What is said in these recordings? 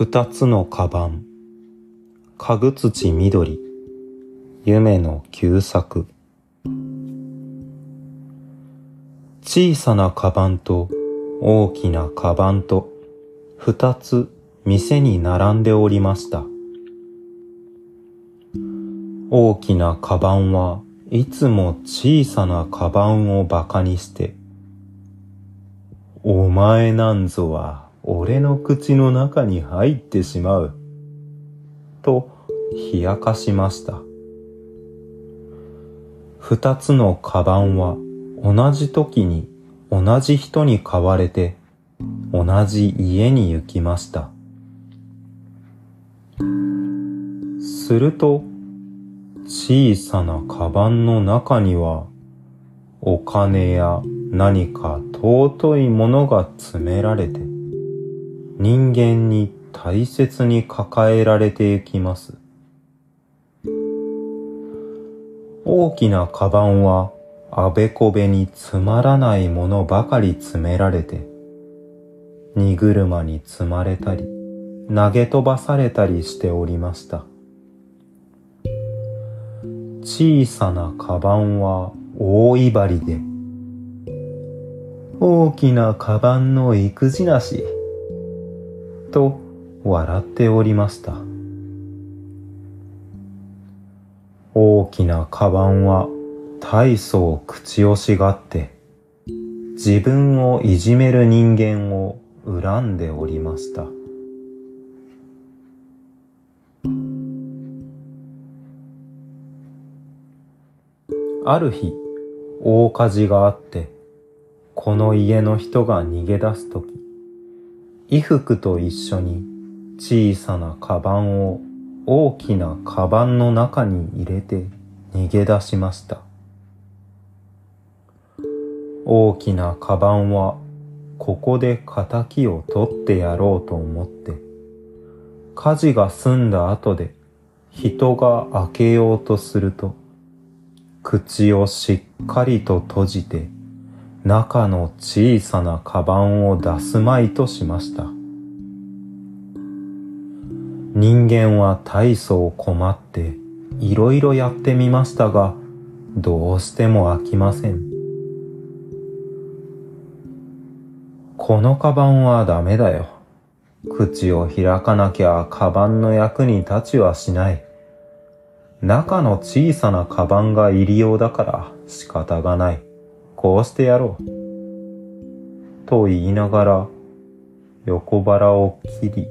二つのカバン、家具土緑、夢の旧作。小さなカバンと大きなカバンと二つ店に並んでおりました。大きなカバンはいつも小さなカバンを馬鹿にして、お前なんぞは俺の口の中に入ってしまう。と冷やかしました。二つのカバンは同じ時に同じ人に買われて同じ家に行きました。すると小さなカバンの中にはお金や何か尊いものが詰められて人間に大切に抱えられていきます。大きなカバンはあべこべにつまらないものばかり詰められて、荷車に積まれたり、投げ飛ばされたりしておりました。小さなカバンは大威張りで、大きなカバンの育児なし、と笑っておりました。大きなカバンは大層口惜しがって、自分をいじめる人間を恨んでおりました。ある日、大火事があって、この家の人が逃げ出すとき、衣服と一緒に小さなカバンを大きなカバンの中に入れて逃げ出しました。大きなカバンはここで仇を取ってやろうと思って、火事が済んだ後で人が開けようとすると、口をしっかりと閉じて中の小さなカバンを出すまいとしました。人間は大層困っていろいろやってみましたが、どうしても飽きません。このカバンはダメだよ。口を開かなきゃカバンの役に立ちはしない。中の小さなカバンが入りようだから仕方がない。こうしてやろう。と言いながら横腹を切り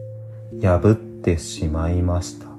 破ってしまいました。